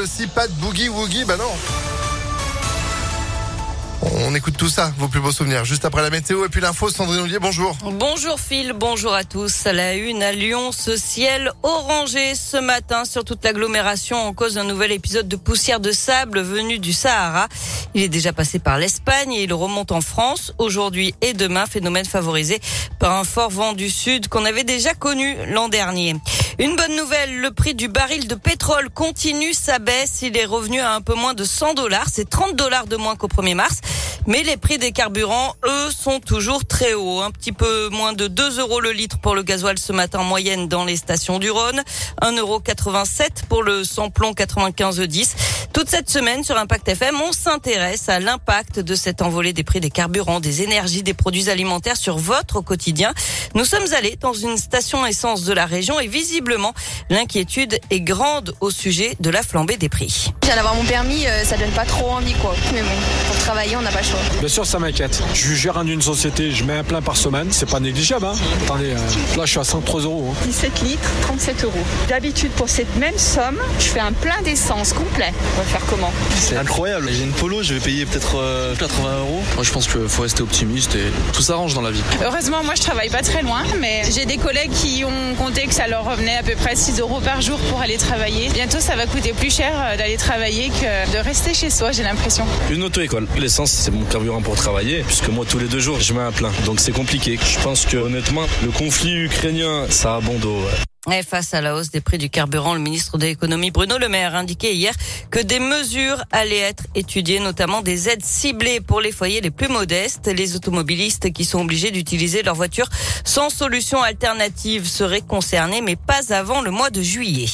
Aussi, pas de boogie woogie, bah non. On écoute tout ça, vos plus beaux souvenirs. Juste après la météo et puis l'info, Sandrine Ollier, bonjour. Bonjour Phil, bonjour à tous. La une à Lyon, ce ciel orangé ce matin sur toute l'agglomération en cause d'un nouvel épisode de poussière de sable venu du Sahara. Il est déjà passé par l'Espagne et il remonte en France aujourd'hui et demain, phénomène favorisé par un fort vent du sud qu'on avait déjà connu l'an dernier. Une bonne nouvelle, le prix du baril de pétrole continue sa baisse. Il est revenu à un peu moins de 100 dollars. C'est 30 dollars de moins qu'au 1er mars. Mais les prix des carburants, eux, sont toujours très hauts. Un petit peu moins de 2 euros le litre pour le gasoil ce matin en moyenne dans les stations du Rhône. 1,87 euro pour le samplon 95E10. Toute cette semaine sur Impact FM, on s'intéresse à l'impact de cette envolée des prix des carburants, des énergies, des produits alimentaires sur votre quotidien. Nous sommes allés dans une station essence de la région et visiblement, l'inquiétude est grande au sujet de la flambée des prix. Je viens d'avoir mon permis, euh, ça donne pas trop envie quoi. Mais bon, pour travailler, on n'a pas le choix. Bien sûr, ça m'inquiète. Je suis gérant d'une société, je mets un plein par semaine, c'est pas négligeable. Hein Attendez, euh, là je suis à 103 euros. Hein. 17 litres, 37 euros. D'habitude, pour cette même somme, je fais un plein d'essence complet. Va faire comment C'est incroyable. J'ai une polo, je vais payer peut-être euh, 80 euros. Moi, je pense qu'il faut rester optimiste et tout s'arrange dans la vie. Heureusement, moi je travaille pas très loin, mais j'ai des collègues qui ont compté que ça leur revenait à peu près 6 euros par jour pour aller travailler. Bientôt, ça va coûter plus cher euh, d'aller travailler que de rester chez soi, j'ai l'impression. Une auto-école. L'essence, c'est mon carburant pour travailler, puisque moi, tous les deux jours, je mets un plein. Donc c'est compliqué. Je pense que honnêtement, le conflit ukrainien, ça a bon dos. ouais. Face à la hausse des prix du carburant, le ministre de l'économie Bruno Le Maire indiquait hier que des mesures allaient être étudiées, notamment des aides ciblées pour les foyers les plus modestes. Les automobilistes qui sont obligés d'utiliser leur voiture sans solution alternative seraient concernés, mais pas avant le mois de juillet.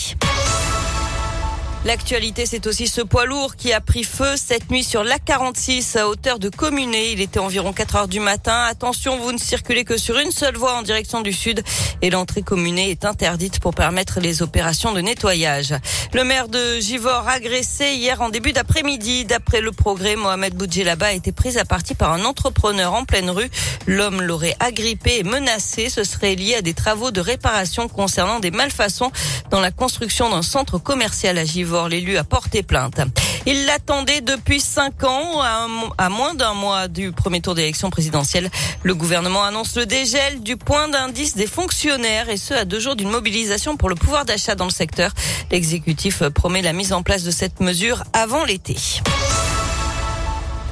L'actualité, c'est aussi ce poids lourd qui a pris feu cette nuit sur l'A46 à hauteur de Communé. Il était environ 4 heures du matin. Attention, vous ne circulez que sur une seule voie en direction du sud et l'entrée Communé est interdite pour permettre les opérations de nettoyage. Le maire de Givor agressé hier en début d'après-midi. D'après le progrès, Mohamed Boudjelaba a été pris à partie par un entrepreneur en pleine rue. L'homme l'aurait agrippé et menacé. Ce serait lié à des travaux de réparation concernant des malfaçons dans la construction d'un centre commercial à Givor. L'élu a porté plainte. Il l'attendait depuis cinq ans, à, à moins d'un mois du premier tour d'élection présidentielle. Le gouvernement annonce le dégel du point d'indice des fonctionnaires et ce à deux jours d'une mobilisation pour le pouvoir d'achat dans le secteur. L'exécutif promet la mise en place de cette mesure avant l'été.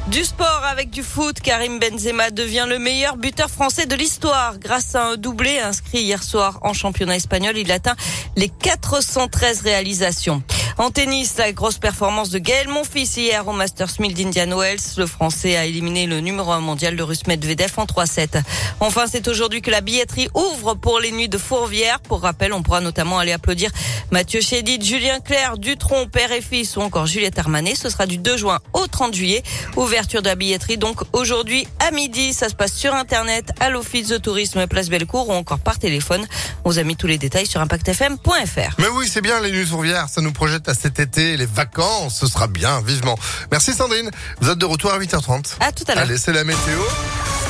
Du sport avec du foot, Karim Benzema devient le meilleur buteur français de l'histoire grâce à un doublé inscrit hier soir en championnat espagnol. Il atteint les 413 réalisations. En tennis, la grosse performance de Gaël Monfils hier au Masters 1000 d'Indian Wells. Le Français a éliminé le numéro 1 mondial, le Russe Medvedev, en 3-7. Enfin, c'est aujourd'hui que la billetterie ouvre pour les nuits de Fourvière. Pour rappel, on pourra notamment aller applaudir Mathieu Chédid, Julien Clerc, Dutronc, père et fils ou encore Juliette Armanet. Ce sera du 2 juin au 30 juillet. Ouverture de la billetterie donc aujourd'hui à midi. Ça se passe sur Internet, à l'Office de tourisme Place Bellecour ou encore par téléphone. On vous a mis tous les détails sur impactfm.fr. Mais oui, c'est bien les nuits Fourvières, ça nous projette à cet été, les vacances, ce sera bien, vivement. Merci Sandrine, vous êtes de retour à 8h30. À tout à l'heure. Allez, c'est la météo.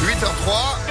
8h03